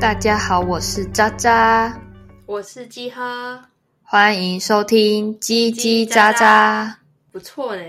大家好，我是渣渣，我是鸡哈，欢迎收听叽叽喳喳，不错呢。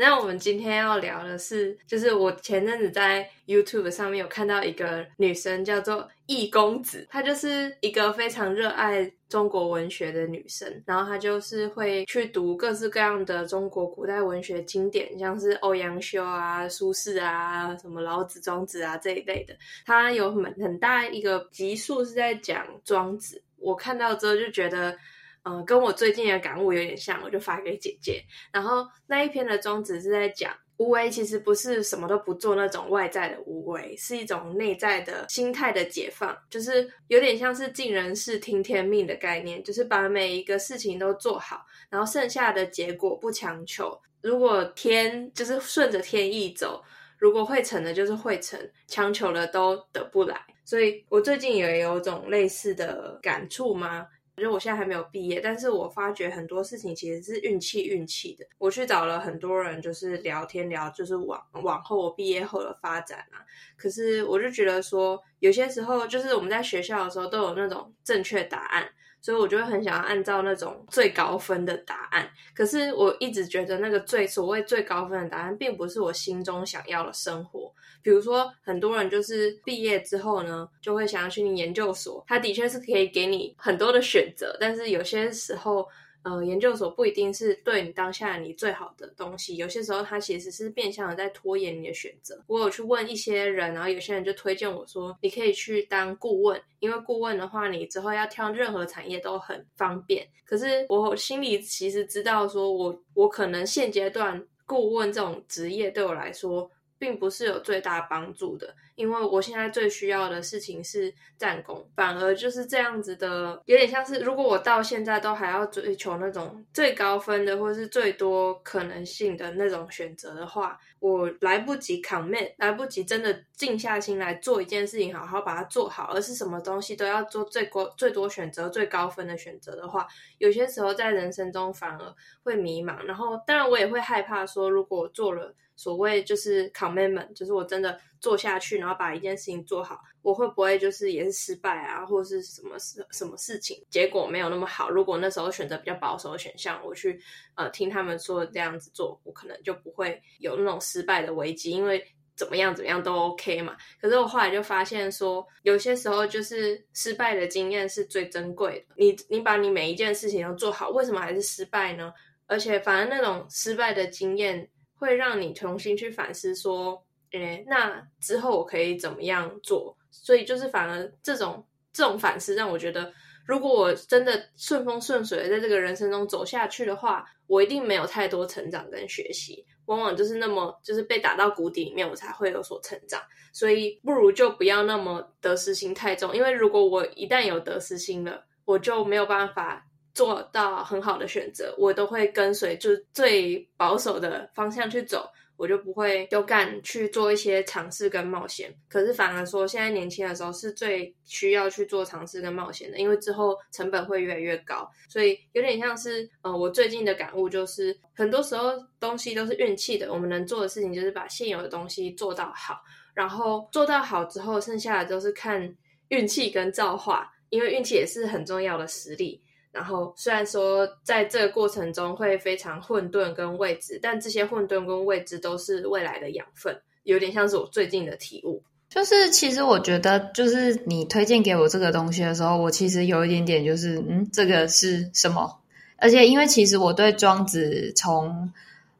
那我们今天要聊的是，就是我前阵子在 YouTube 上面有看到一个女生叫做易公子，她就是一个非常热爱中国文学的女生，然后她就是会去读各式各样的中国古代文学经典，像是欧阳修啊、苏轼啊、什么老子、庄子啊这一类的。她有很很大一个集数是在讲庄子，我看到之后就觉得，嗯、跟我最近的感悟有点像，我就发给姐姐。然后那一篇的庄子是在讲。无为其实不是什么都不做那种外在的无为，是一种内在的心态的解放，就是有点像是尽人事听天命的概念，就是把每一个事情都做好，然后剩下的结果不强求。如果天就是顺着天意走，如果会成的就是会成，强求的都得不来。所以我最近也有种类似的感触吗？就我现在还没有毕业，但是我发觉很多事情其实是运气运气的。我去找了很多人，就是聊天聊，就是往往后我毕业后的发展啊。可是我就觉得说，有些时候就是我们在学校的时候都有那种正确答案。所以我就会很想要按照那种最高分的答案，可是我一直觉得那个最所谓最高分的答案，并不是我心中想要的生活。比如说，很多人就是毕业之后呢，就会想要去研究所，他的确是可以给你很多的选择，但是有些时候。呃，研究所不一定是对你当下你最好的东西，有些时候它其实是变相的在拖延你的选择。我有去问一些人，然后有些人就推荐我说，你可以去当顾问，因为顾问的话，你之后要跳任何产业都很方便。可是我心里其实知道，说我我可能现阶段顾问这种职业对我来说。并不是有最大帮助的，因为我现在最需要的事情是战功，反而就是这样子的，有点像是如果我到现在都还要追求那种最高分的，或是最多可能性的那种选择的话，我来不及 commit，来不及真的静下心来做一件事情，好好把它做好，而是什么东西都要做最高最多选择最高分的选择的话，有些时候在人生中反而会迷茫，然后当然我也会害怕说，如果我做了。所谓就是 commitment，就是我真的做下去，然后把一件事情做好，我会不会就是也是失败啊，或者是什么事什么事情结果没有那么好？如果那时候选择比较保守的选项，我去呃听他们说这样子做，我可能就不会有那种失败的危机，因为怎么样怎么样都 OK 嘛。可是我后来就发现说，有些时候就是失败的经验是最珍贵的。你你把你每一件事情都做好，为什么还是失败呢？而且反而那种失败的经验。会让你重新去反思，说，诶，那之后我可以怎么样做？所以就是反而这种这种反思，让我觉得，如果我真的顺风顺水的在这个人生中走下去的话，我一定没有太多成长跟学习，往往就是那么就是被打到谷底里面，我才会有所成长。所以不如就不要那么得失心太重，因为如果我一旦有得失心了，我就没有办法。做到很好的选择，我都会跟随就最保守的方向去走，我就不会勇敢去做一些尝试跟冒险。可是反而说，现在年轻的时候是最需要去做尝试跟冒险的，因为之后成本会越来越高。所以有点像是，呃，我最近的感悟就是，很多时候东西都是运气的。我们能做的事情就是把现有的东西做到好，然后做到好之后，剩下的都是看运气跟造化，因为运气也是很重要的实力。然后，虽然说在这个过程中会非常混沌跟未知，但这些混沌跟未知都是未来的养分，有点像是我最近的体悟。就是其实我觉得，就是你推荐给我这个东西的时候，我其实有一点点就是，嗯，这个是什么？而且因为其实我对庄子从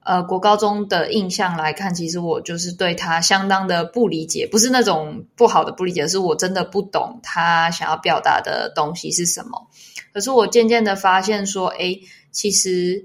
呃国高中的印象来看，其实我就是对他相当的不理解，不是那种不好的不理解，是我真的不懂他想要表达的东西是什么。可是我渐渐的发现说，诶，其实，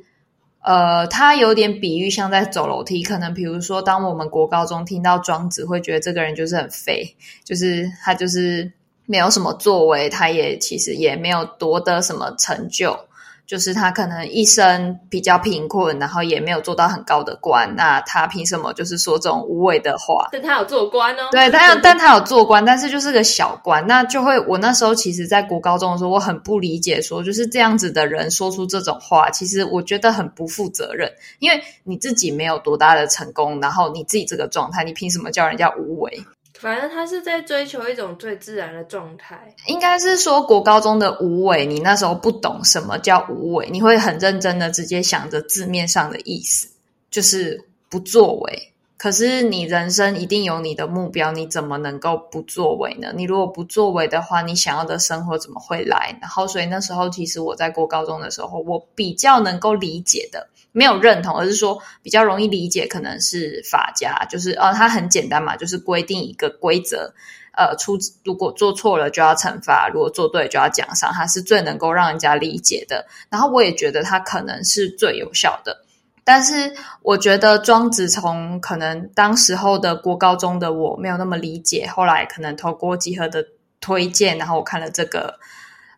呃，他有点比喻，像在走楼梯。可能比如说，当我们国高中听到庄子，会觉得这个人就是很废，就是他就是没有什么作为，他也其实也没有夺得什么成就。就是他可能一生比较贫困，然后也没有做到很高的官，那他凭什么就是说这种无为的话？但他有做官哦，对，他有，但他有做官，但是就是个小官，那就会我那时候其实，在国高中的时候，我很不理解，说就是这样子的人说出这种话，其实我觉得很不负责任，因为你自己没有多大的成功，然后你自己这个状态，你凭什么叫人家无为？反正他是在追求一种最自然的状态。应该是说国高中的无为，你那时候不懂什么叫无为，你会很认真的直接想着字面上的意思，就是不作为。可是你人生一定有你的目标，你怎么能够不作为呢？你如果不作为的话，你想要的生活怎么会来？然后，所以那时候其实我在过高中的时候，我比较能够理解的，没有认同，而是说比较容易理解，可能是法家，就是呃，它很简单嘛，就是规定一个规则，呃，出如果做错了就要惩罚，如果做对就要奖赏，它是最能够让人家理解的。然后我也觉得它可能是最有效的。但是我觉得庄子从可能当时候的国高中的我没有那么理解，后来可能透过集合的推荐，然后我看了这个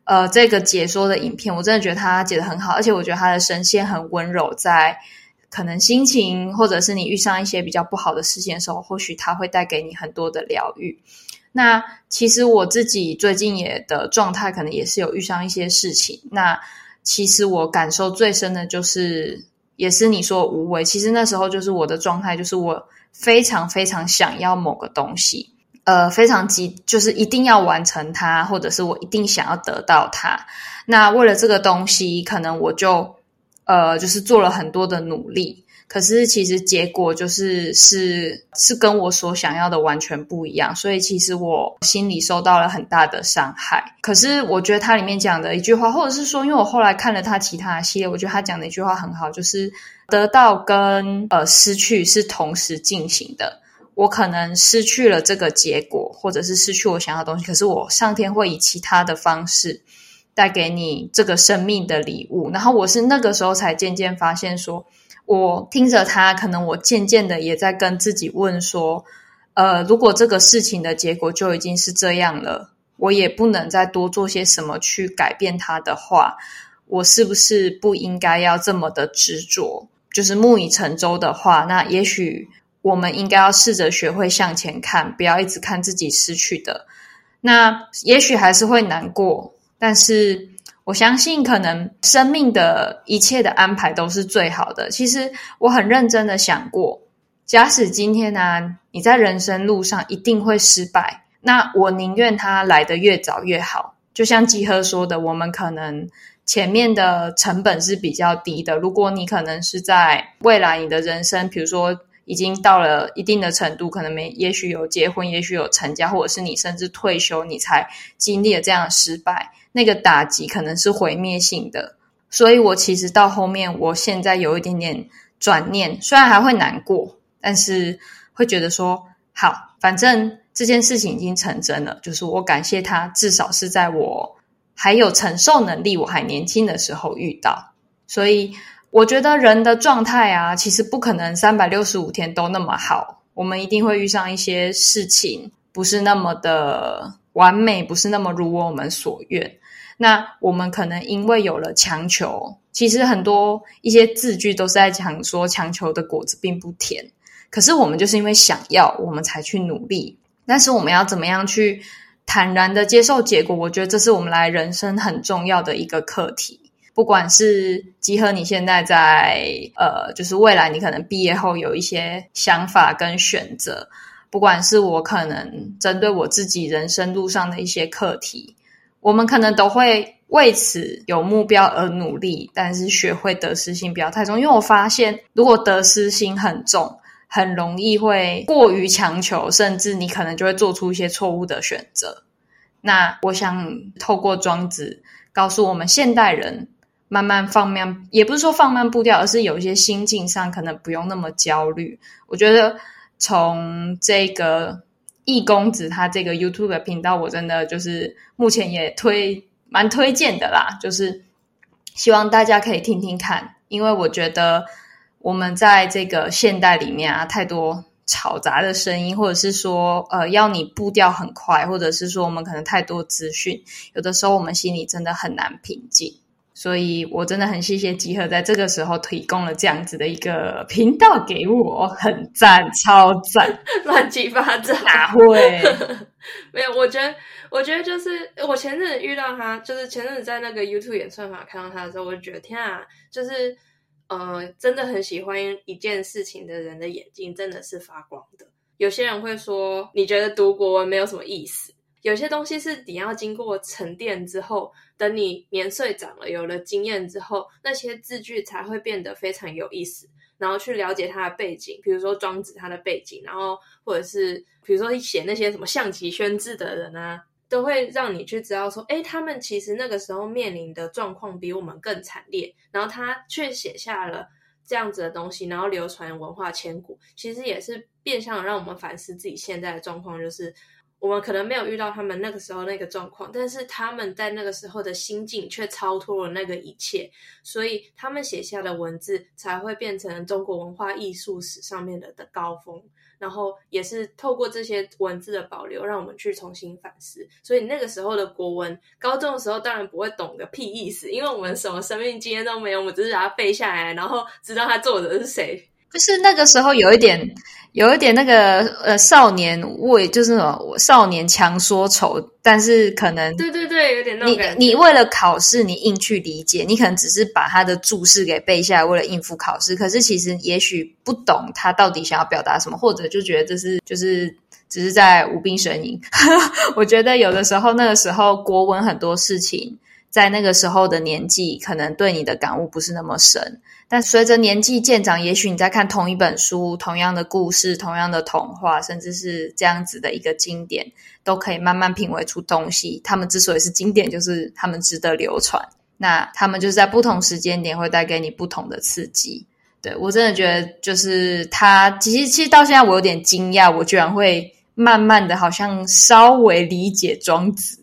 呃这个解说的影片，我真的觉得他解得很好，而且我觉得他的声线很温柔，在可能心情或者是你遇上一些比较不好的事情的时候，或许他会带给你很多的疗愈。那其实我自己最近也的状态可能也是有遇上一些事情，那其实我感受最深的就是。也是你说无为，其实那时候就是我的状态，就是我非常非常想要某个东西，呃，非常急，就是一定要完成它，或者是我一定想要得到它。那为了这个东西，可能我就呃，就是做了很多的努力。可是其实结果就是是是跟我所想要的完全不一样，所以其实我心里受到了很大的伤害。可是我觉得他里面讲的一句话，或者是说，因为我后来看了他其他的系列，我觉得他讲的一句话很好，就是得到跟呃失去是同时进行的。我可能失去了这个结果，或者是失去我想要的东西，可是我上天会以其他的方式带给你这个生命的礼物。然后我是那个时候才渐渐发现说。我听着他，可能我渐渐的也在跟自己问说，呃，如果这个事情的结果就已经是这样了，我也不能再多做些什么去改变它的话，我是不是不应该要这么的执着？就是木已成舟的话，那也许我们应该要试着学会向前看，不要一直看自己失去的。那也许还是会难过，但是。我相信，可能生命的一切的安排都是最好的。其实我很认真的想过，假使今天呢、你在人生路上一定会失败，那我宁愿它来得越早越好。就像集合说的，我们可能前面的成本是比较低的。如果你可能是在未来你的人生，比如说已经到了一定的程度，可能没，也许有结婚，也许有成家，或者是你甚至退休，你才经历了这样的失败。那个打击可能是毁灭性的，所以我其实到后面，我现在有一点点转念，虽然还会难过，但是会觉得说，好，反正这件事情已经成真了，就是我感谢他，至少是在我还有承受能力、我还年轻的时候遇到。所以我觉得人的状态啊，其实不可能三百六十五天都那么好，我们一定会遇上一些事情，不是那么的完美，不是那么如我们所愿。那我们可能因为有了强求，其实很多一些字句都是在讲说强求的果子并不甜。可是我们就是因为想要，我们才去努力。但是我们要怎么样去坦然的接受结果？我觉得这是我们来人生很重要的一个课题。不管是集合你现在在呃，就是未来你可能毕业后有一些想法跟选择，不管是我可能针对我自己人生路上的一些课题。我们可能都会为此有目标而努力，但是学会得失心不要太重。因为我发现，如果得失心很重，很容易会过于强求，甚至你可能就会做出一些错误的选择。那我想透过庄子告诉我们，现代人慢慢放慢，也不是说放慢步调，而是有一些心境上可能不用那么焦虑。我觉得从这个。易公子他这个 YouTube 频道，我真的就是目前也推蛮推荐的啦，就是希望大家可以听听看，因为我觉得我们在这个现代里面啊，太多吵杂的声音，或者是说呃要你步调很快，或者是说我们可能太多资讯，有的时候我们心里真的很难平静。所以我真的很谢谢集合在这个时候提供了这样子的一个频道给我，很赞，超赞，乱七八糟，哪会？没有，我觉得，我觉得就是我前阵子遇到他，就是前阵子在那个 YouTube 演算法看到他的时候，我就觉得天啊，就是呃，真的很喜欢一件事情的人的眼睛真的是发光的，有些人会说，你觉得读国文没有什么意思。有些东西是你要经过沉淀之后，等你年岁长了，有了经验之后，那些字句才会变得非常有意思。然后去了解他的背景，比如说庄子他的背景，然后或者是比如说写那些什么象棋宣字的人啊，都会让你去知道说，诶，他们其实那个时候面临的状况比我们更惨烈，然后他却写下了这样子的东西，然后流传文化千古，其实也是变相让我们反思自己现在的状况，就是。我们可能没有遇到他们那个时候那个状况，但是他们在那个时候的心境却超脱了那个一切，所以他们写下的文字才会变成中国文化艺术史上面的的高峰。然后也是透过这些文字的保留，让我们去重新反思。所以那个时候的国文，高中的时候当然不会懂个屁意思，因为我们什么生命经验都没有，我们只是把它背下来，然后知道它作者是谁。就是那个时候有一点，有一点那个呃少年为就是什么少年强说愁，但是可能对对对，有点那种。你你为了考试，你硬去理解，你可能只是把他的注释给背下来，为了应付考试。可是其实也许不懂他到底想要表达什么，或者就觉得这是就是只是在无病呻吟。我觉得有的时候那个时候国文很多事情，在那个时候的年纪，可能对你的感悟不是那么深。但随着年纪渐长，也许你在看同一本书、同样的故事、同样的童话，甚至是这样子的一个经典，都可以慢慢品味出东西。他们之所以是经典，就是他们值得流传。那他们就是在不同时间点会带给你不同的刺激。对，我真的觉得，就是他其实其实到现在我有点惊讶，我居然会慢慢的好像稍微理解庄子。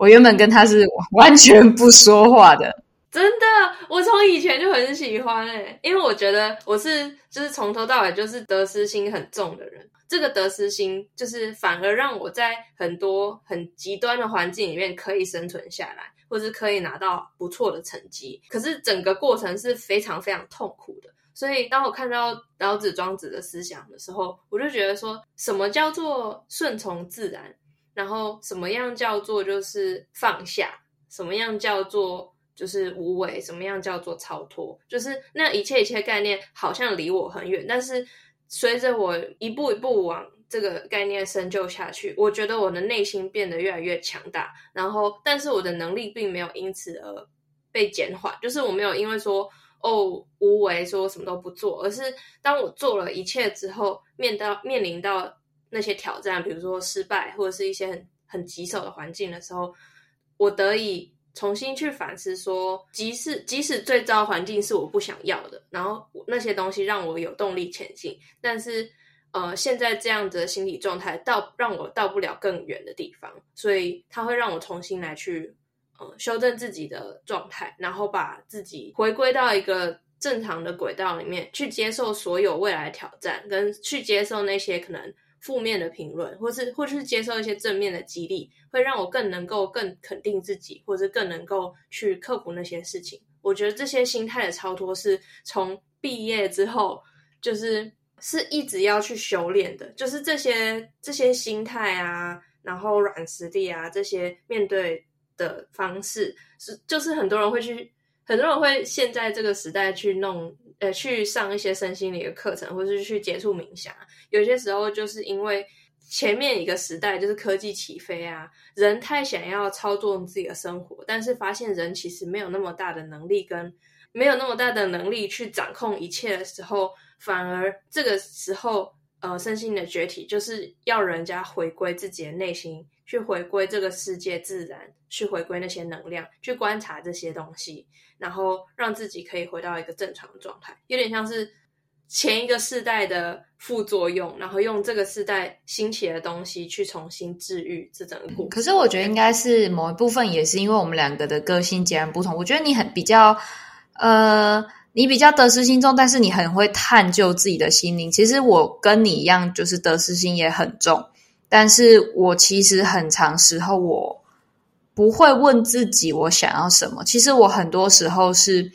我原本跟他是完全不说话的。真的，我从以前就很喜欢诶、因为我觉得我是就是从头到尾就是得失心很重的人。这个得失心就是反而让我在很多很极端的环境里面可以生存下来，或是可以拿到不错的成绩。可是整个过程是非常非常痛苦的。所以当我看到老子、庄子的思想的时候，我就觉得说什么叫做顺从自然，然后什么样叫做就是放下，什么样叫做。就是无为，什么样叫做超脱？就是那一切一切概念好像离我很远，但是随着我一步一步往这个概念深究下去，我觉得我的内心变得越来越强大。然后，但是我的能力并没有因此而被减缓，就是我没有因为说哦无为说什么都不做，而是当我做了一切之后，面到面临到那些挑战，比如说失败或者是一些很很棘手的环境的时候，我得以。重新去反思说，即使即使最糟环境是我不想要的，然后那些东西让我有动力前进，但是呃，现在这样子的心理状态到让我到不了更远的地方，所以它会让我重新来去呃修正自己的状态，然后把自己回归到一个正常的轨道里面，去接受所有未来挑战，跟去接受那些可能。负面的评论，或是或是接受一些正面的激励，会让我更能够更肯定自己，或者更能够去克服那些事情。我觉得这些心态的超脱是从毕业之后，就是是一直要去修炼的。就是这些这些心态啊，然后软实力啊，这些面对的方式，是就是很多人会去，很多人会现在这个时代去弄。呃，去上一些身心灵的课程，或是去接触冥想。有些时候就是因为前面一个时代就是科技起飞啊，人太想要操纵自己的生活，但是发现人其实没有那么大的能力，跟没有那么大的能力去掌控一切的时候，反而这个时候，呃，身心的崛起就是要人家回归自己的内心，去回归这个世界自然，去回归那些能量，去观察这些东西。然后让自己可以回到一个正常的状态，有点像是前一个世代的副作用，然后用这个世代兴起的东西去重新治愈这整个过程。可是我觉得应该是某一部分也是因为我们两个的个性截然不同。我觉得你很比较，呃，你比较得失心重，但是你很会探究自己的心灵。其实我跟你一样，就是得失心也很重，但是我其实很长时候我。不会问自己我想要什么，其实我很多时候是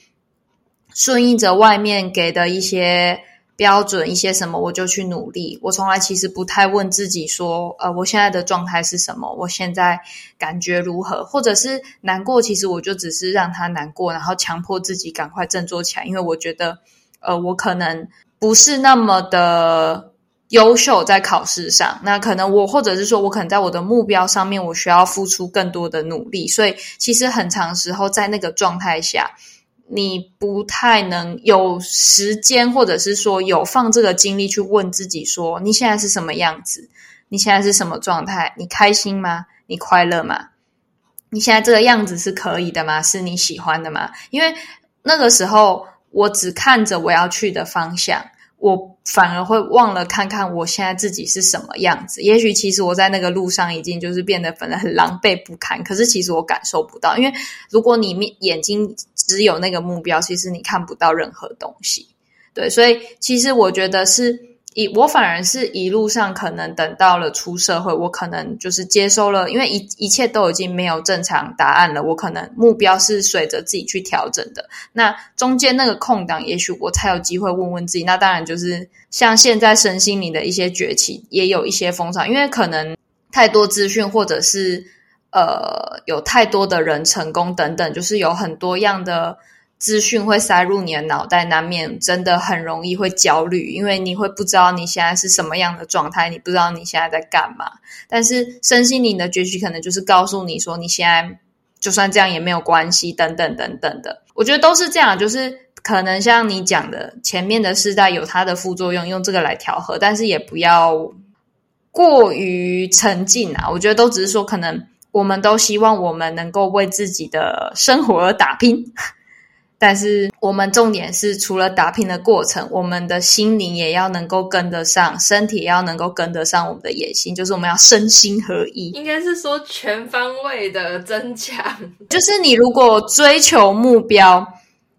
顺应着外面给的一些标准，一些什么我就去努力。我从来其实不太问自己说，呃，我现在的状态是什么？我现在感觉如何？或者是难过，其实我就只是让他难过，然后强迫自己赶快振作起来，因为我觉得，呃，我可能不是那么的。优秀在考试上，那可能我或者是说我可能在我的目标上面，我需要付出更多的努力，所以其实很长时候在那个状态下，你不太能有时间，或者是说有放这个精力去问自己说，你现在是什么样子？你现在是什么状态？你开心吗？你快乐吗？你现在这个样子是可以的吗？是你喜欢的吗？因为那个时候我只看着我要去的方向。我反而会忘了看看我现在自己是什么样子。也许其实我在那个路上已经就是变得本来很狼狈不堪，可是其实我感受不到，因为如果你面眼睛只有那个目标，其实你看不到任何东西。对，所以其实我觉得是。一我反而是一路上可能等到了出社会，我可能就是接收了，因为一一切都已经没有正常答案了，我可能目标是随着自己去调整的。那中间那个空档，也许我才有机会问问自己。那当然就是像现在身心灵的一些崛起，也有一些风潮，因为可能太多资讯，或者是呃有太多的人成功等等，就是有很多样的。资讯会塞入你的脑袋，难免真的很容易会焦虑，因为你会不知道你现在是什么样的状态，你不知道你现在在干嘛。但是身心灵的崛起可能就是告诉你说，你现在就算这样也没有关系，等等等等的。我觉得都是这样，就是可能像你讲的，前面的世代有它的副作用，用这个来调和，但是也不要过于沉浸啊。我觉得都只是说，可能我们都希望我们能够为自己的生活而打拼。但是我们重点是，除了打拼的过程，我们的心灵也要能够跟得上，身体也要能够跟得上我们的野心，就是我们要身心合一。应该是说全方位的增强。就是你如果追求目标，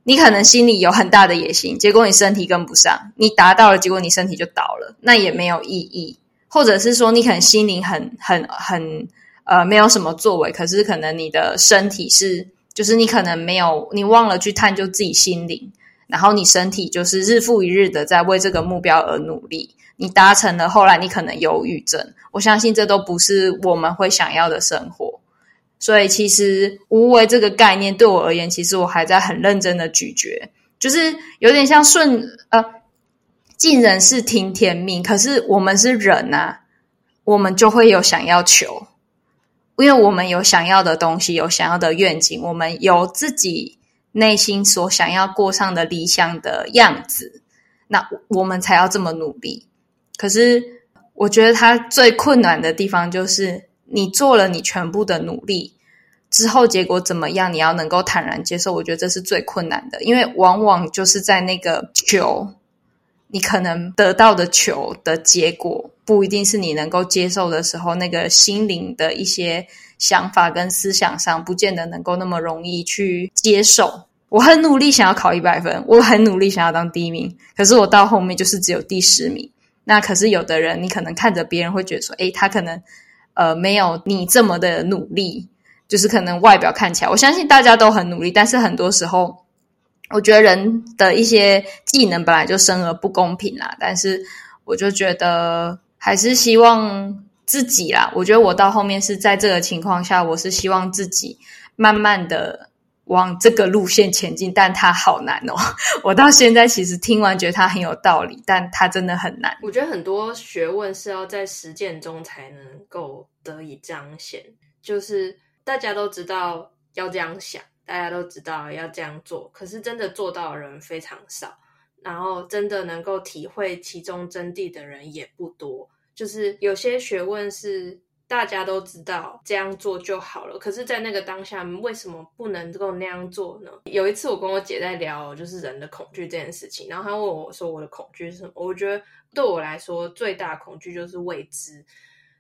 你可能心里有很大的野心，结果你身体跟不上，你达到了，结果你身体就倒了，那也没有意义。或者是说，你可能心灵很很很呃没有什么作为，可是可能你的身体是。就是你可能没有，你忘了去探究自己心灵，然后你身体就是日复一日的在为这个目标而努力，你达成了，后来你可能忧郁症，我相信这都不是我们会想要的生活。所以其实无为这个概念对我而言，其实我还在很认真的咀嚼，就是有点像顺呃尽人事听天命，可是我们是人啊，我们就会有想要求。因为我们有想要的东西，有想要的愿景，我们有自己内心所想要过上的理想的样子，那我们才要这么努力。可是，我觉得它最困难的地方就是，你做了你全部的努力之后，结果怎么样，你要能够坦然接受。我觉得这是最困难的，因为往往就是在那个求，你可能得到的求的结果。不一定是你能够接受的时候，那个心灵的一些想法跟思想上，不见得能够那么容易去接受。我很努力想要考一百分，我很努力想要当第一名，可是我到后面就是只有第十名。那可是有的人，你可能看着别人会觉得说，诶，他可能呃没有你这么的努力，就是可能外表看起来，我相信大家都很努力，但是很多时候，我觉得人的一些技能本来就生而不公平啦。但是我就觉得。还是希望自己啦，我觉得我到后面是在这个情况下，我是希望自己慢慢的往这个路线前进，但它好难哦。我到现在其实听完觉得它很有道理，但它真的很难。我觉得很多学问是要在实践中才能够得以彰显，就是大家都知道要这样想，大家都知道要这样做，可是真的做到的人非常少。然后，真的能够体会其中真谛的人也不多。就是有些学问是大家都知道这样做就好了，可是，在那个当下，为什么不能够那样做呢？有一次，我跟我姐在聊，就是人的恐惧这件事情，然后她问我说：“我的恐惧是什么？”我觉得对我来说，最大恐惧就是未知。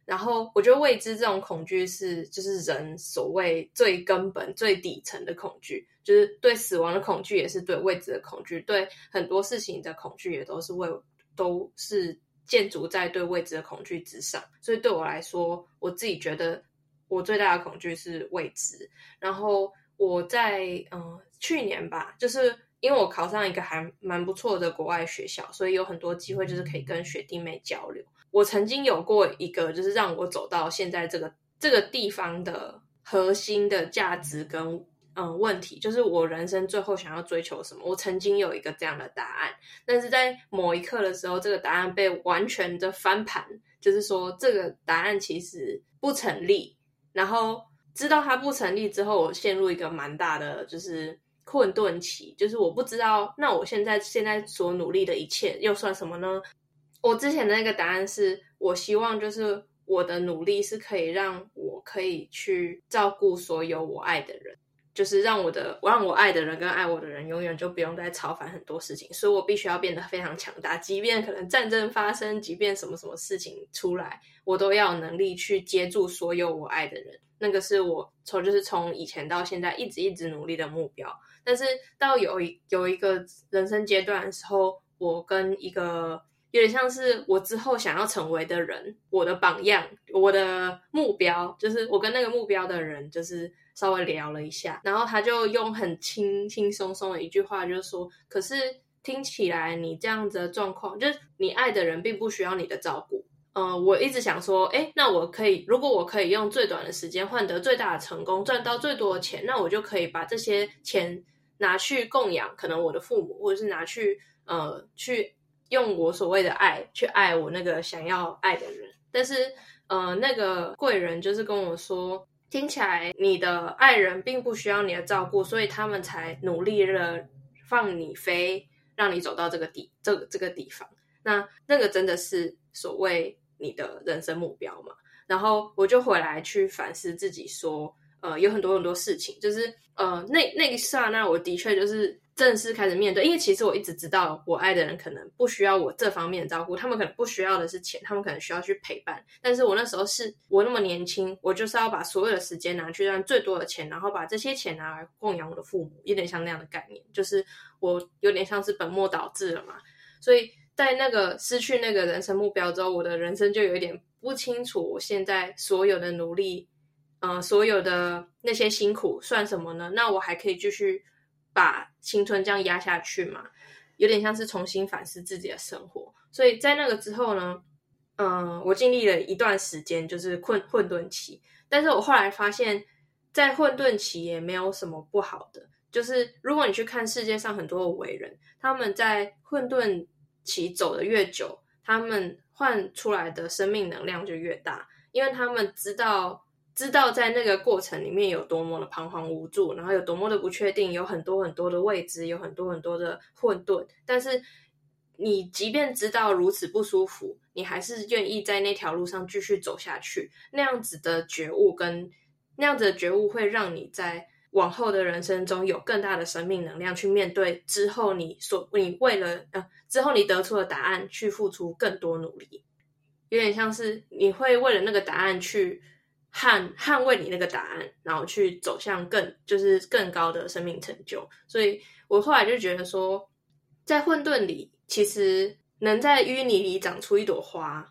然后我觉得未知这种恐惧是，就是人所谓最根本、最底层的恐惧，就是对死亡的恐惧，也是对未知的恐惧，对很多事情的恐惧，也都是为都是建筑在对未知的恐惧之上。所以对我来说，我自己觉得我最大的恐惧是未知。然后我在嗯、去年吧，就是因为我考上一个还蛮不错的国外学校，所以有很多机会，就是可以跟学弟妹交流。我曾经有过一个，就是让我走到现在这个这个地方的核心的价值跟嗯问题，就是我人生最后想要追求什么。我曾经有一个这样的答案，但是在某一刻的时候，这个答案被完全的翻盘，就是说这个答案其实不成立。然后知道它不成立之后，我陷入一个蛮大的就是困顿期，就是我不知道那我现在现在所努力的一切又算什么呢？我之前的那个答案是我希望就是。我的努力是可以让我可以去照顾所有我爱的人，就是让我的让我爱的人跟爱我的人永远就不用再操烦很多事情，所以我必须要变得非常强大，即便可能战争发生，即便什么什么事情出来，我都要有能力去接住所有我爱的人。那个是我从就是从以前到现在一直一直努力的目标。但是到有一有一个人生阶段的时候，我跟一个。有点像是我之后想要成为的人，我的榜样，我的目标，就是我跟那个目标的人，就是稍微聊了一下，然后他就用很轻轻松松的一句话，就是说，可是听起来你这样子的状况，就是你爱的人并不需要你的照顾。呃，我一直想说，诶，那我可以，如果我可以用最短的时间换得最大的成功，赚到最多的钱，那我就可以把这些钱拿去供养可能我的父母，或者是拿去呃去。用我所谓的爱去爱我那个想要爱的人，但是，呃，那个贵人就是跟我说，听起来你的爱人并不需要你的照顾，所以他们才努力的放你飞，让你走到这个地这个这个地方。那那个真的是所谓你的人生目标嘛？然后我就回来去反思自己，说，呃，有很多很多事情，就是，呃，那那一刹那，我的确就是。正式开始面对，因为其实我一直知道，我爱的人可能不需要我这方面的照顾，他们可能不需要的是钱，他们可能需要去陪伴。但是我那时候是我那么年轻，我就是要把所有的时间拿去赚最多的钱，然后把这些钱拿来供养我的父母，有点像那样的概念，就是我有点像是本末倒置了嘛。所以在那个失去那个人生目标之后，我的人生就有一点不清楚，我现在所有的努力，呃，所有的那些辛苦算什么呢？那我还可以继续。把青春这样压下去嘛，有点像是重新反思自己的生活。所以在那个之后呢，嗯，我经历了一段时间就是混混沌期。但是我后来发现，在混沌期也没有什么不好的。就是如果你去看世界上很多的伟人，他们在混沌期走得越久，他们换出来的生命能量就越大，因为他们知道。知道在那个过程里面有多么的彷徨无助，然后有多么的不确定，有很多很多的未知，有很多很多的混沌。但是你即便知道如此不舒服，你还是愿意在那条路上继续走下去。那样子的觉悟跟那样子的觉悟，会让你在往后的人生中有更大的生命能量去面对之后你所你为了呃之后你得出的答案去付出更多努力。有点像是你会为了那个答案去。捍捍卫你那个答案，然后去走向更就是更高的生命成就。所以我后来就觉得说，在混沌里，其实能在淤泥里长出一朵花，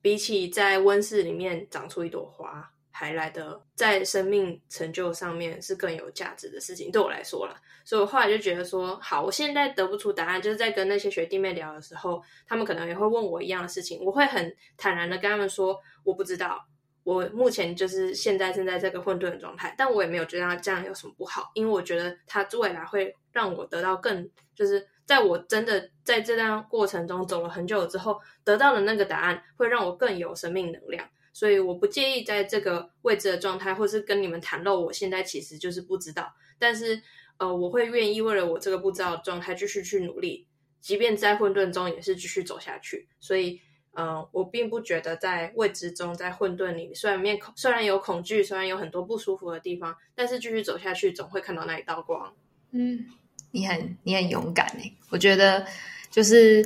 比起在温室里面长出一朵花，还来得在生命成就上面是更有价值的事情。对我来说啦，所以我后来就觉得说，好，我现在得不出答案，就是在跟那些学弟妹聊的时候，他们可能也会问我一样的事情，我会很坦然的跟他们说，我不知道。我目前就是现在正在这个混沌的状态，但我也没有觉得他这样有什么不好，因为我觉得他未来会让我得到更，就是在我真的在这段过程中走了很久之后，得到的那个答案会让我更有生命能量，所以我不介意在这个未知的状态，或是跟你们袒露我现在其实就是不知道，但是呃，我会愿意为了我这个不知道的状态继续去努力，即便在混沌中也是继续走下去，所以。嗯，我并不觉得在未知中，在混沌里，虽然面恐，虽然有恐惧，虽然有很多不舒服的地方，但是继续走下去，总会看到那一道光。嗯，你很你很勇敢诶，我觉得就是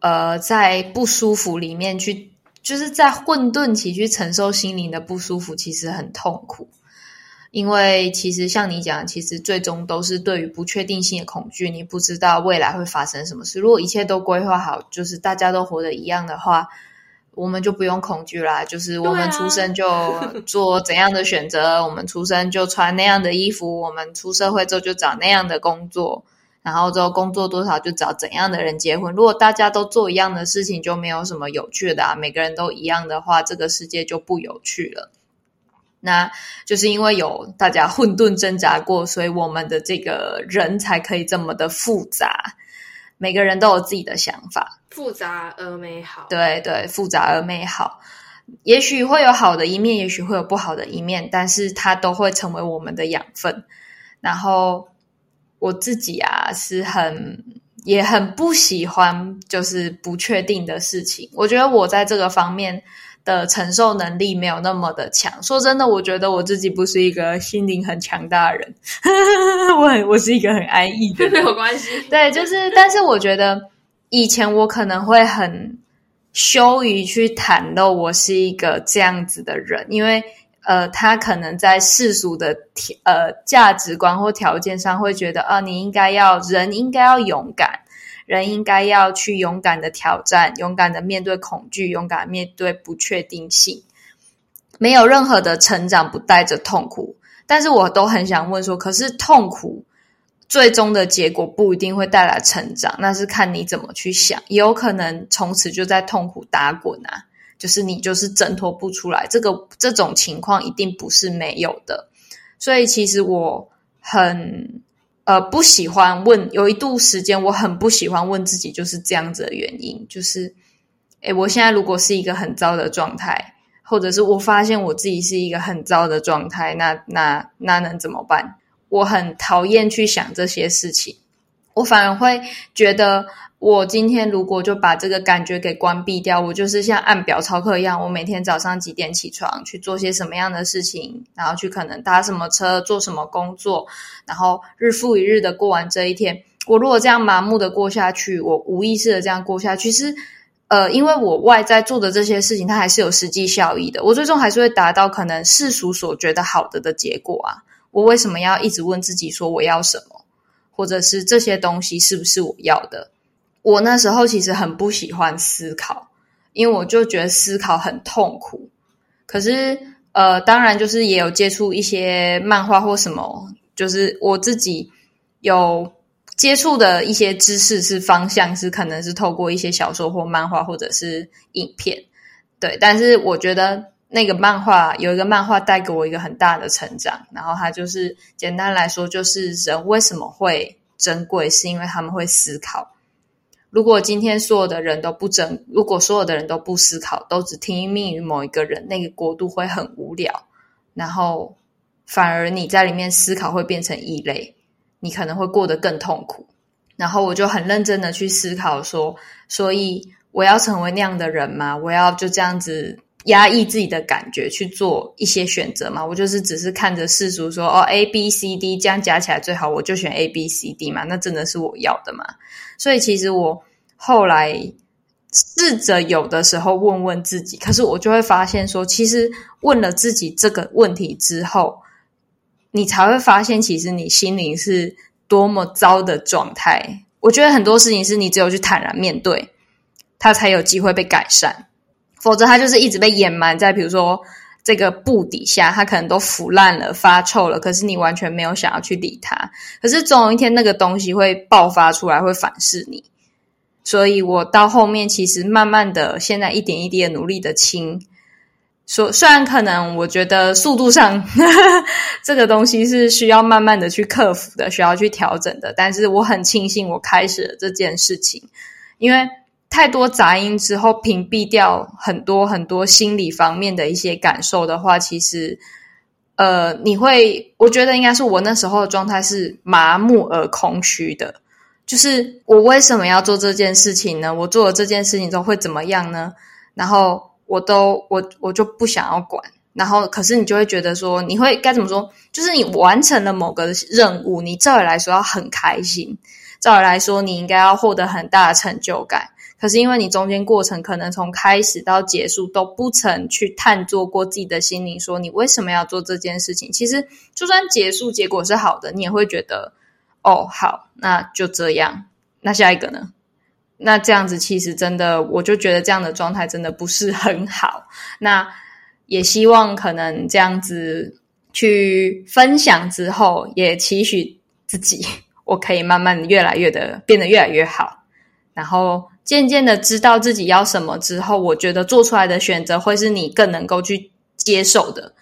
呃，在不舒服里面去，就是在混沌期去承受心灵的不舒服，其实很痛苦。因为其实像你讲，其实最终都是对于不确定性的恐惧，你不知道未来会发生什么事。如果一切都规划好，就是大家都活得一样的话，我们就不用恐惧啦。就是我们出生就做怎样的选择，啊、我们出生就穿那样的衣服，我们出社会之后就找那样的工作，然后之后工作多少就找怎样的人结婚。如果大家都做一样的事情，就没有什么有趣的啊。每个人都一样的话，这个世界就不有趣了。那就是因为有大家混沌挣扎过，所以我们的这个人才可以这么的复杂。每个人都有自己的想法，复杂而美好。对对，复杂而美好。也许会有好的一面，也许会有不好的一面，但是它都会成为我们的养分。然后我自己啊，是很也很不喜欢就是不确定的事情。我觉得我在这个方面。的承受能力没有那么的强。说真的，我觉得我自己不是一个心灵很强大的人，我很我是一个很安逸的人，没有关系。对，就是，但是我觉得以前我可能会很羞于去袒露我是一个这样子的人，因为呃，他可能在世俗的呃价值观或条件上会觉得啊，你应该要人应该要勇敢。人应该要去勇敢的挑战，勇敢的面对恐惧，勇敢面对不确定性。没有任何的成长不带着痛苦，但是我都很想问说，可是痛苦最终的结果不一定会带来成长，那是看你怎么去想，也有可能从此就在痛苦打滚啊，就是你就是挣脱不出来。这个这种情况一定不是没有的，所以其实我很。呃，不喜欢问，有一度时间我很不喜欢问自己，就是这样子的原因，就是，诶，我现在如果是一个很糟的状态，或者是我发现我自己是一个很糟的状态，那那那能怎么办？我很讨厌去想这些事情，我反而会觉得。我今天如果就把这个感觉给关闭掉，我就是像按表操课一样，我每天早上几点起床，去做些什么样的事情，然后去可能搭什么车，做什么工作，然后日复一日的过完这一天。我如果这样麻木的过下去，我无意识的这样过下去，其实，呃，因为我外在做的这些事情，它还是有实际效益的，我最终还是会达到可能世俗所觉得好的的结果啊。我为什么要一直问自己说我要什么，或者是这些东西是不是我要的？我那时候其实很不喜欢思考，因为我就觉得思考很痛苦。可是，呃，当然就是也有接触一些漫画或什么，就是我自己有接触的一些知识是方向，是可能是透过一些小说或漫画或者是影片。对，但是我觉得那个漫画有一个漫画带给我一个很大的成长，然后它就是简单来说，就是人为什么会珍贵，是因为他们会思考。如果今天所有的人都不争，如果所有的人都不思考，都只听命于某一个人，那个国度会很无聊。然后反而你在里面思考会变成异类，你可能会过得更痛苦。然后我就很认真的去思考说，所以我要成为那样的人吗？我要就这样子压抑自己的感觉去做一些选择吗？我就是只是看着世俗说，哦，A B C D 这样加起来最好，我就选 A B C D 嘛？那真的是我要的吗？所以其实我后来试着有的时候问问自己，可是我就会发现说，其实问了自己这个问题之后，你才会发现，其实你心灵是多么糟的状态。我觉得很多事情是你只有去坦然面对，它才有机会被改善，否则它就是一直被掩埋在，比如说这个布底下，它可能都腐烂了、发臭了，可是你完全没有想要去理它。可是总有一天，那个东西会爆发出来，会反噬你。所以我到后面其实慢慢的，现在一点一滴的努力的清。说虽然可能我觉得速度上呵 呵这个东西是需要慢慢的去克服的，需要去调整的，但是我很庆幸我开始了这件事情，因为太多杂音之后屏蔽掉很多很多心理方面的一些感受的话，其实呃你会，我觉得应该是我那时候的状态是麻木而空虚的。就是我为什么要做这件事情呢？我做了这件事情之后会怎么样呢？然后我都我我就不想要管。然后可是你就会觉得说，你会该怎么说？就是你完成了某个任务，你照理来说要很开心，照理来说你应该要获得很大的成就感。可是因为你中间过程可能从开始到结束都不曾去探索过自己的心灵，说你为什么要做这件事情？其实就算结束结果是好的，你也会觉得。哦，好，那就这样。那下一个呢？那这样子其实真的，我就觉得这样的状态真的不是很好。那也希望可能这样子去分享之后，也期许自己，我可以慢慢越来越的变得越来越好。然后渐渐的知道自己要什么之后，我觉得做出来的选择会是你更能够去接受的。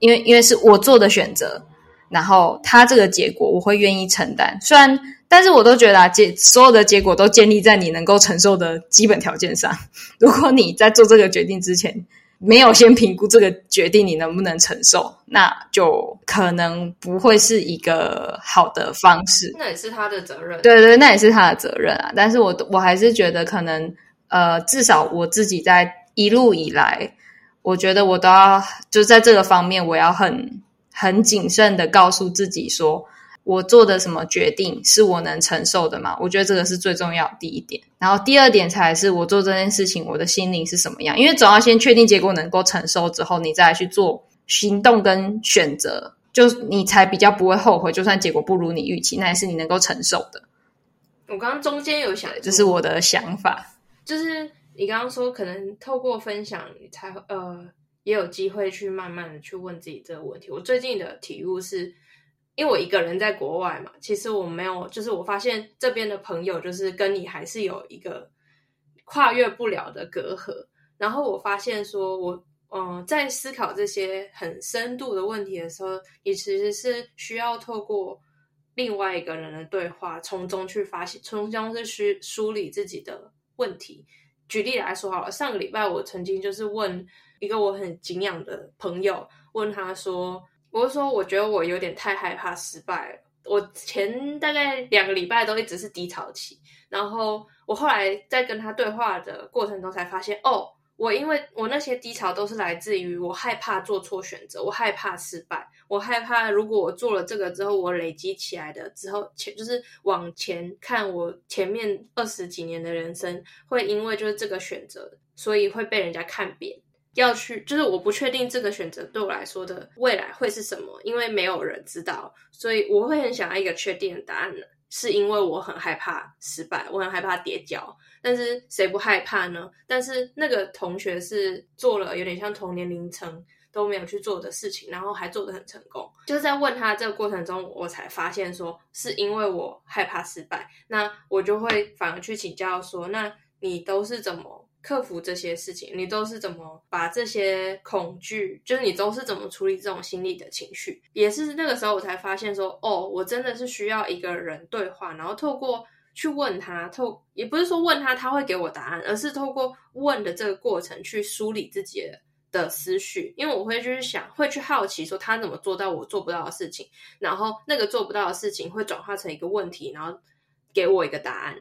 因为因为是我做的选择，然后他这个结果我会愿意承担。虽然，但是我都觉得啊，结所有的结果都建立在你能够承受的基本条件上。如果你在做这个决定之前，没有先评估这个决定你能不能承受，那就可能不会是一个好的方式。那也是他的责任。对对，那也是他的责任啊。但是我我还是觉得可能，呃，至少我自己在一路以来，我觉得我都要就在这个方面，我要很很谨慎的告诉自己说。我做的什么决定是我能承受的吗？我觉得这个是最重要的第一点。然后第二点才是我做这件事情，我的心灵是什么样？因为总要先确定结果能够承受之后，你再来去做行动跟选择，就你才比较不会后悔。就算结果不如你预期，那也是你能够承受的。我刚刚中间有想，这是我的想法。就是你刚刚说，可能透过分享，你才呃也有机会去慢慢的去问自己这个问题。我最近的体悟是。因为我一个人在国外嘛，其实我没有，就是我发现这边的朋友就是跟你还是有一个跨越不了的隔阂。然后我发现说我，嗯，在思考这些很深度的问题的时候，你其实是需要透过另外一个人的对话，从中去发现，从中是去梳理自己的问题。举例来说好了，上个礼拜我曾经就是问一个我很敬仰的朋友，问他说。我是说，我觉得我有点太害怕失败了。我前大概两个礼拜都一直是低潮期，然后我后来在跟他对话的过程中才发现，哦，我因为我那些低潮都是来自于我害怕做错选择，我害怕失败，我害怕如果我做了这个之后，我累积起来的之后前就是往前看，我前面二十几年的人生会因为就是这个选择，所以会被人家看扁。要去，就是我不确定这个选择对我来说的未来会是什么，因为没有人知道，所以我会很想要一个确定的答案呢。是因为我很害怕失败，我很害怕跌跤，但是谁不害怕呢？但是那个同学是做了有点像同年龄层都没有去做的事情，然后还做得很成功。就是在问他这个过程中，我才发现说是因为我害怕失败，那我就会反而去请教说，那你都是怎么？克服这些事情，你都是怎么把这些恐惧，就是你都是怎么处理这种心理的情绪？也是那个时候我才发现说，哦，我真的是需要一个人对话，然后透过去问他，透也不是说问他他会给我答案，而是透过问的这个过程去梳理自己的思绪，因为我会就是想，会去好奇说他怎么做到我做不到的事情，然后那个做不到的事情会转化成一个问题，然后给我一个答案。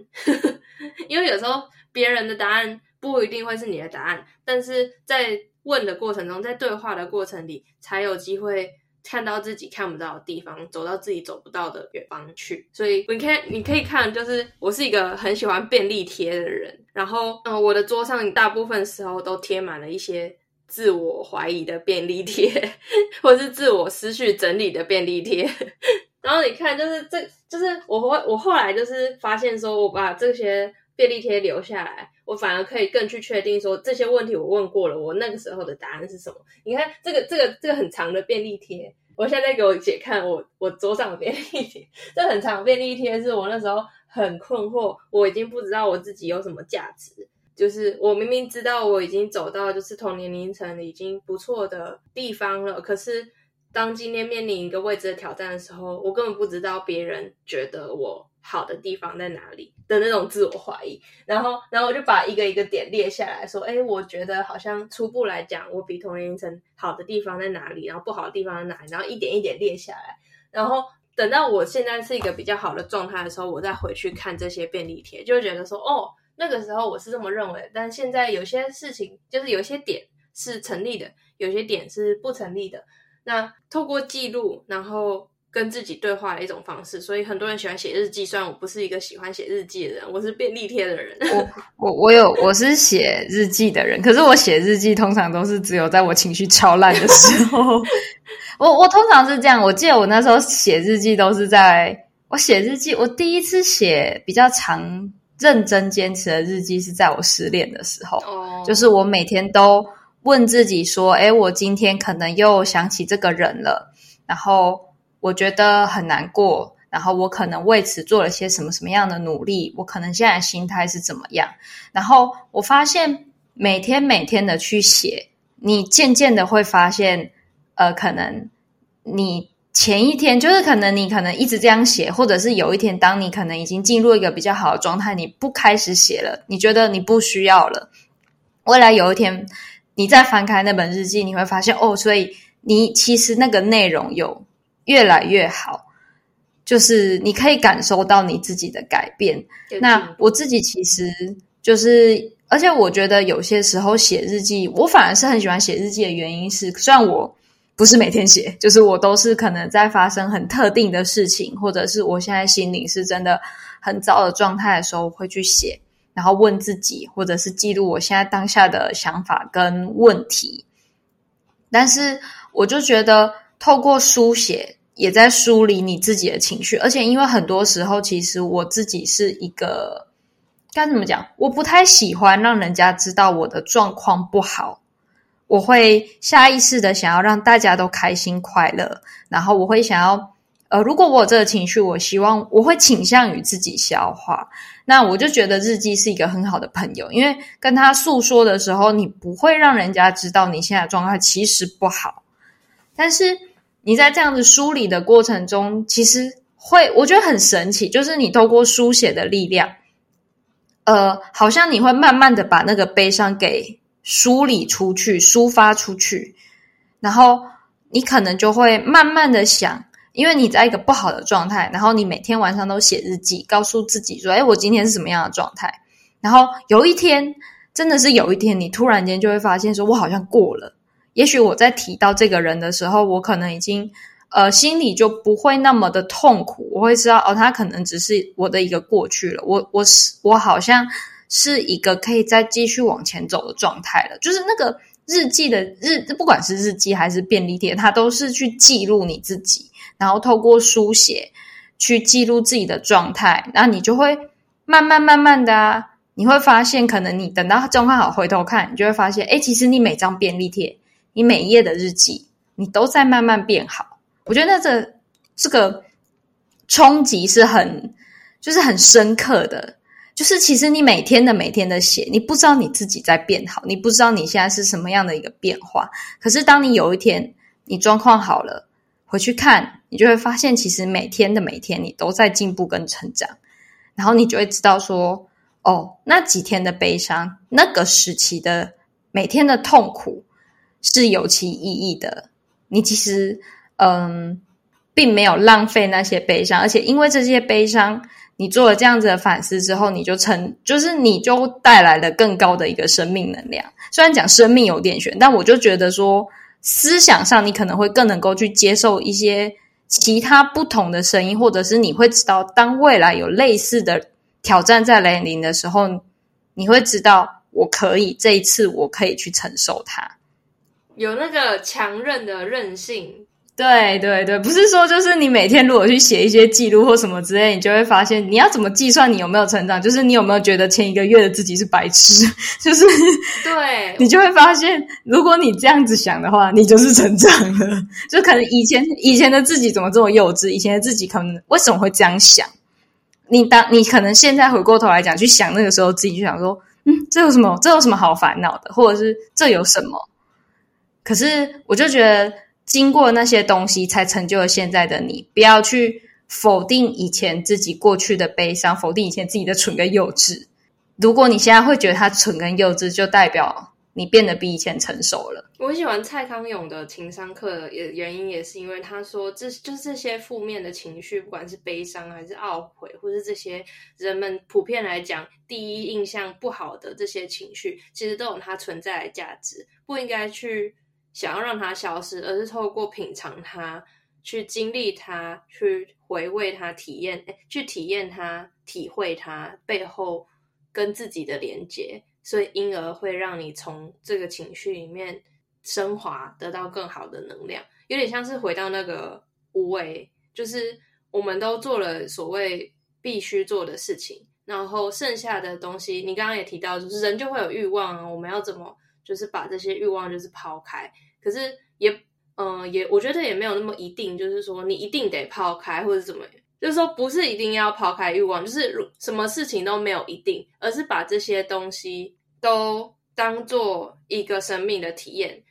因为有时候别人的答案。不一定会是你的答案，但是在问的过程中，在对话的过程里，才有机会看到自己看不到的地方，走到自己走不到的远方去。所以你看，你可以看，就是我是一个很喜欢便利贴的人，然后，嗯，我的桌上大部分时候都贴满了一些自我怀疑的便利贴，或是自我思绪整理的便利贴。然后你看，就是这就是我后我后来就是发现说，我把这些。便利贴留下来，我反而可以更去确定说，这些问题我问过了，我那个时候的答案是什么？你看这个这个这个很长的便利贴，我现在给我姐看我我桌上的便利贴，这很长的便利贴是我那时候很困惑，我已经不知道我自己有什么价值，就是我明明知道我已经走到就是同年龄层已经不错的地方了，可是当今天面临一个未知的挑战的时候，我根本不知道别人觉得我好的地方在哪里的那种自我怀疑，然后，然后我就把一个一个点列下来说，哎，我觉得好像初步来讲，我比同龄层好的地方在哪里，然后不好的地方在哪里，然后一点一点列下来，然后等到我现在是一个比较好的状态的时候，我再回去看这些便利贴，就会觉得说，哦，那个时候我是这么认为，但现在有些事情就是有些点是成立的，有些点是不成立的。那透过记录，然后。跟自己对话的一种方式，所以很多人喜欢写日记。虽然我不是一个喜欢写日记的人，我是便利贴的人。我我我有我是写日记的人，可是我写日记通常都是只有在我情绪超烂的时候。我我通常是这样，我记得我那时候写日记都是在我写日记，我第一次写比较长、认真、坚持的日记是在我失恋的时候。哦，就是我每天都问自己说：“哎，我今天可能又想起这个人了。”然后。我觉得很难过，然后我可能为此做了些什么什么样的努力，我可能现在心态是怎么样？然后我发现每天每天的去写，你渐渐的会发现，呃，可能你前一天就是可能你可能一直这样写，或者是有一天当你可能已经进入一个比较好的状态，你不开始写了，你觉得你不需要了，未来有一天你再翻开那本日记，你会发现哦，所以你其实那个内容有越来越好。就是你可以感受到你自己的改变。那我自己其实就是，而且我觉得有些时候写日记，我反而是很喜欢写日记的原因是，虽然我不是每天写，就是我都是可能在发生很特定的事情，或者是我现在心里是真的很糟的状态的时候，我会去写，然后问自己，或者是记录我现在当下的想法跟问题。但是我就觉得透过书写。也在梳理你自己的情绪，而且因为很多时候，其实我自己是一个该怎么讲？我不太喜欢让人家知道我的状况不好，我会下意识的想要让大家都开心快乐，然后我会想要，呃，如果我有这个情绪，我希望我会倾向于自己消化。那我就觉得日记是一个很好的朋友，因为跟他诉说的时候，你不会让人家知道你现在状态其实不好，但是。你在这样子梳理的过程中，其实会我觉得很神奇，就是你透过书写的力量，呃，好像你会慢慢的把那个悲伤给梳理出去、抒发出去，然后你可能就会慢慢的想，因为你在一个不好的状态，然后你每天晚上都写日记，告诉自己说：“哎，我今天是什么样的状态？”然后有一天，真的是有一天，你突然间就会发现，说我好像过了。也许我在提到这个人的时候，我可能已经呃心里就不会那么的痛苦，我会知道哦，他可能只是我的一个过去了。我我是我好像是一个可以再继续往前走的状态了。就是那个日记的日，不管是日记还是便利贴，它都是去记录你自己，然后透过书写去记录自己的状态，那你就会慢慢慢慢的啊，你会发现，可能你等到状况好回头看，你就会发现，诶，其实你每张便利贴。你每一页的日记，你都在慢慢变好。我觉得那这这个冲击是很，就是很深刻的。就是其实你每天的每天的写，你不知道你自己在变好，你不知道你现在是什么样的一个变化。可是当你有一天你状况好了，回去看，你就会发现，其实每天的每天你都在进步跟成长。然后你就会知道说，哦，那几天的悲伤，那个时期的每天的痛苦。是有其意义的。你其实，嗯，并没有浪费那些悲伤，而且因为这些悲伤，你做了这样子的反思之后，你就成，就是你就带来了更高的一个生命能量。虽然讲生命有点玄，但我就觉得说，思想上你可能会更能够去接受一些其他不同的声音，或者是你会知道，当未来有类似的挑战在来临的时候，你会知道，我可以这一次，我可以去承受它。有那个强韧的韧性，对对对，不是说就是你每天如果去写一些记录或什么之类，你就会发现你要怎么计算你有没有成长，就是你有没有觉得前一个月的自己是白痴，就是对，你就会发现，如果你这样子想的话，你就是成长了。就可能以前以前的自己怎么这么幼稚，以前的自己可能为什么会这样想？你当你可能现在回过头来讲，去想那个时候自己就想说，嗯，这有什么？这有什么好烦恼的？或者是这有什么？可是，我就觉得，经过那些东西，才成就了现在的你。不要去否定以前自己过去的悲伤，否定以前自己的蠢跟幼稚。如果你现在会觉得他蠢跟幼稚，就代表你变得比以前成熟了。我喜欢蔡康永的情商课的原因，也是因为他说，这就是这些负面的情绪，不管是悲伤还是懊悔，或是这些人们普遍来讲第一印象不好的这些情绪，其实都有它存在的价值，不应该去。想要让它消失，而是透过品尝它，去经历它，去回味它，体验，去体验它，体会它背后跟自己的连接，所以因而会让你从这个情绪里面升华，得到更好的能量。有点像是回到那个无为，就是我们都做了所谓必须做的事情，然后剩下的东西，你刚刚也提到，就是人就会有欲望啊，我们要怎么就是把这些欲望就是抛开。可是也，嗯、呃，也我觉得也没有那么一定，就是说你一定得抛开或者怎么，就是说不是一定要抛开欲望，就是如什么事情都没有一定，而是把这些东西都当做一个生命的体验，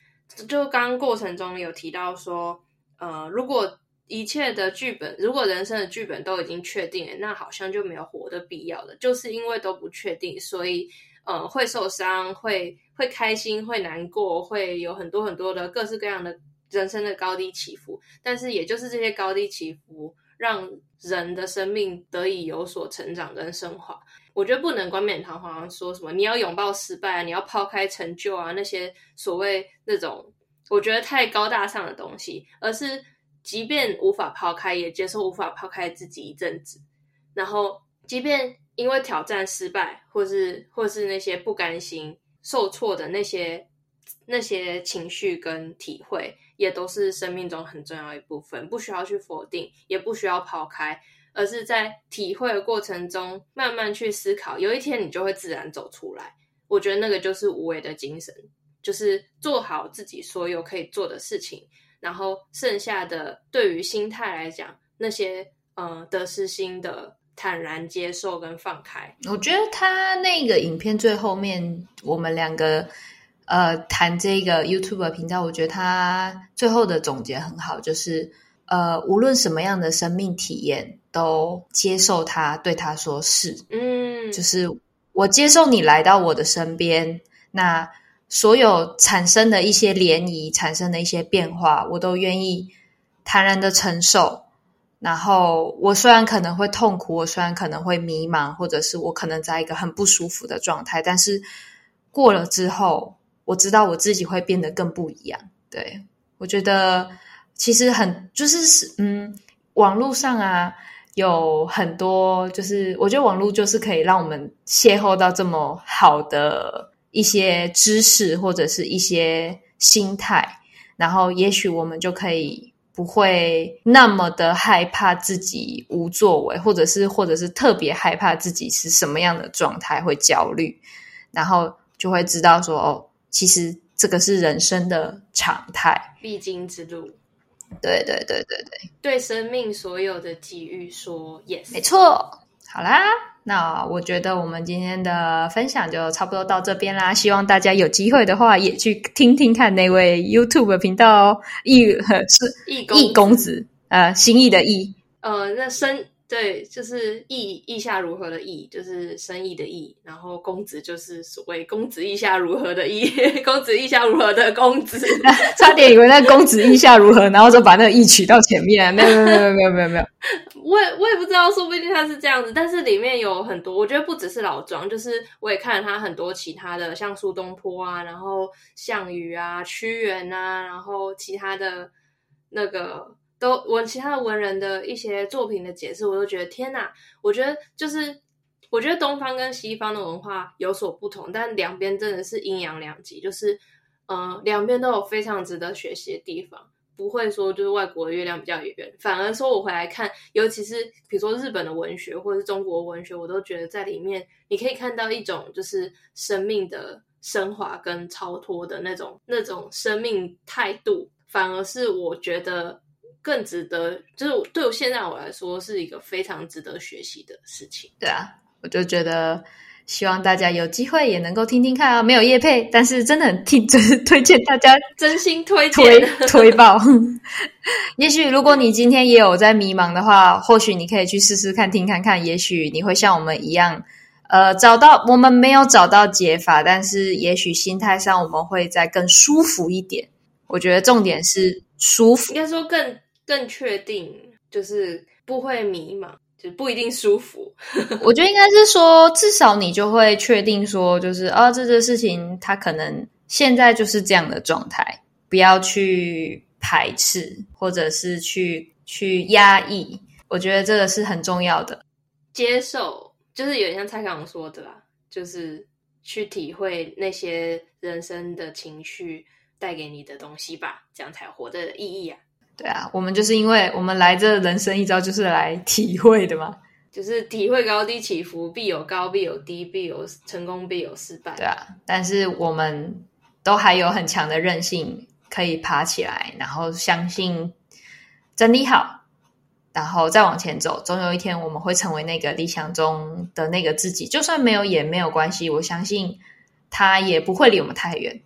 就刚过程中有提到说，呃，如果一切的剧本，如果人生的剧本都已经确定了，那好像就没有活的必要了。就是因为都不确定，所以呃，会受伤，会会开心，会难过，会有很多很多的各式各样的人生的高低起伏。但是，也就是这些高低起伏，让人的生命得以有所成长跟升华。我觉得不能冠冕堂皇说什么你要拥抱失败啊，你要抛开成就啊，那些所谓那种我觉得太高大上的东西，而是。即便无法抛开，也接受无法抛开自己一阵子。然后，即便因为挑战失败，或是或是那些不甘心、受挫的那些那些情绪跟体会，也都是生命中很重要一部分。不需要去否定，也不需要抛开，而是在体会的过程中慢慢去思考。有一天，你就会自然走出来。我觉得那个就是无为的精神，就是做好自己所有可以做的事情。然后剩下的，对于心态来讲，那些呃得失心的坦然接受跟放开，我觉得他那个影片最后面，我们两个呃谈这个 YouTube 频道，我觉得他最后的总结很好，就是呃无论什么样的生命体验，都接受他，对他说是，嗯，就是我接受你来到我的身边，那。所有产生的一些涟漪，产生的一些变化，我都愿意坦然的承受。然后，我虽然可能会痛苦，我虽然可能会迷茫，或者是我可能在一个很不舒服的状态，但是过了之后，我知道我自己会变得更不一样。对，我觉得其实很就是是嗯，网络上啊有很多，就是我觉得网络就是可以让我们邂逅到这么好的。一些知识或者是一些心态，然后也许我们就可以不会那么的害怕自己无作为，或者是或者是特别害怕自己是什么样的状态会焦虑，然后就会知道说哦，其实这个是人生的常态，必经之路。对对对对对，对生命所有的机遇说 yes，没错。好啦。那我觉得我们今天的分享就差不多到这边啦。希望大家有机会的话，也去听听看那位 YouTube 频道哦。易是易易公子，呃，心意的意，呃，那生。对，就是意意下如何的意，就是生意的意，然后公子就是所谓公子意下如何的意，公子意下如何的公子，差点以为那公子意下如何，然后就把那个意取到前面，没有没有没有没有没有没有，我也我也不知道，说不定他是这样子，但是里面有很多，我觉得不只是老庄，就是我也看了他很多其他的，像苏东坡啊，然后项羽啊、屈原啊，然后其他的那个。都文其他的文人的一些作品的解释，我都觉得天哪！我觉得就是，我觉得东方跟西方的文化有所不同，但两边真的是阴阳两极，就是，呃，两边都有非常值得学习的地方，不会说就是外国的月亮比较圆，反而说我回来看，尤其是比如说日本的文学或者是中国文学，我都觉得在里面你可以看到一种就是生命的升华跟超脱的那种那种生命态度，反而是我觉得。更值得，就是对我现在我来说是一个非常值得学习的事情。对啊，我就觉得希望大家有机会也能够听听看啊，没有叶配，但是真的很听，真推荐大家 真心推推推爆。也许如果你今天也有在迷茫的话，或许你可以去试试看听看看，也许你会像我们一样，呃，找到我们没有找到解法，但是也许心态上我们会再更舒服一点。我觉得重点是舒服，应该说更。更确定，就是不会迷茫，就不一定舒服。我觉得应该是说，至少你就会确定说，就是啊，这件事情它可能现在就是这样的状态，不要去排斥，或者是去去压抑。我觉得这个是很重要的，接受，就是有点像蔡康永说的啦，就是去体会那些人生的情绪带给你的东西吧，这样才活的意义啊。对啊，我们就是因为我们来这人生一遭，就是来体会的嘛，就是体会高低起伏，必有高，必有低，必有成功，必有失败。对啊，但是我们都还有很强的韧性，可以爬起来，然后相信整理好，然后再往前走。总有一天，我们会成为那个理想中的那个自己。就算没有也没有关系，我相信他也不会离我们太远。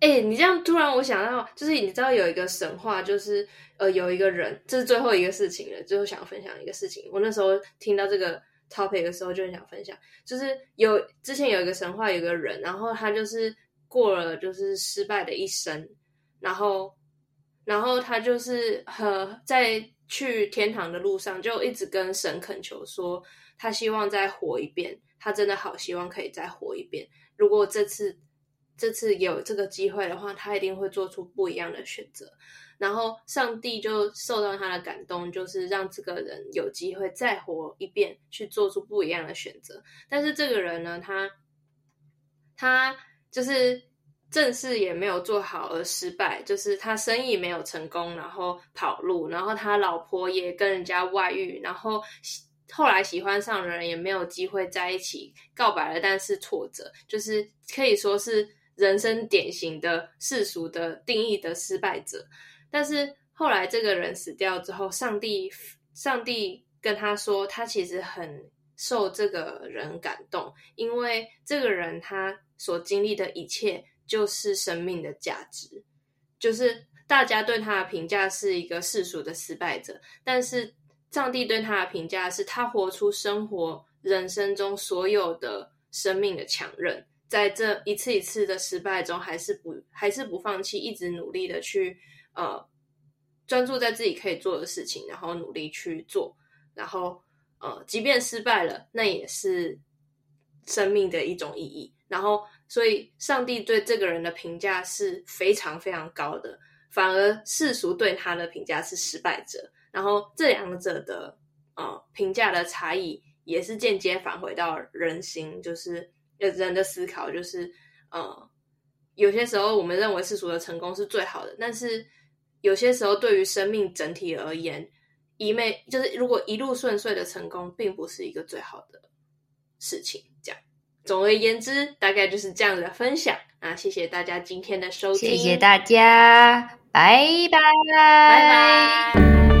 哎、欸，你这样突然我想到，就是你知道有一个神话，就是呃有一个人，这是最后一个事情了，最后想要分享一个事情。我那时候听到这个 topic 的时候，就很想分享，就是有之前有一个神话，有一个人，然后他就是过了就是失败的一生，然后然后他就是和在去天堂的路上，就一直跟神恳求说，他希望再活一遍，他真的好希望可以再活一遍。如果这次。这次有这个机会的话，他一定会做出不一样的选择。然后上帝就受到他的感动，就是让这个人有机会再活一遍，去做出不一样的选择。但是这个人呢，他他就是正事也没有做好而失败，就是他生意没有成功，然后跑路，然后他老婆也跟人家外遇，然后后来喜欢上的人也没有机会在一起告白了，但是挫折，就是可以说是。人生典型的世俗的定义的失败者，但是后来这个人死掉之后，上帝上帝跟他说，他其实很受这个人感动，因为这个人他所经历的一切就是生命的价值，就是大家对他的评价是一个世俗的失败者，但是上帝对他的评价是他活出生活人生中所有的生命的强韧。在这一次一次的失败中，还是不还是不放弃，一直努力的去呃专注在自己可以做的事情，然后努力去做，然后呃即便失败了，那也是生命的一种意义。然后，所以上帝对这个人的评价是非常非常高的，反而世俗对他的评价是失败者。然后这两者的呃评价的差异，也是间接返回到人心，就是。人的思考就是，呃，有些时候我们认为世俗的成功是最好的，但是有些时候对于生命整体而言，一昧就是如果一路顺遂的成功，并不是一个最好的事情。这样，总而言之，大概就是这样的分享啊！谢谢大家今天的收听，谢谢大家，拜拜，拜拜。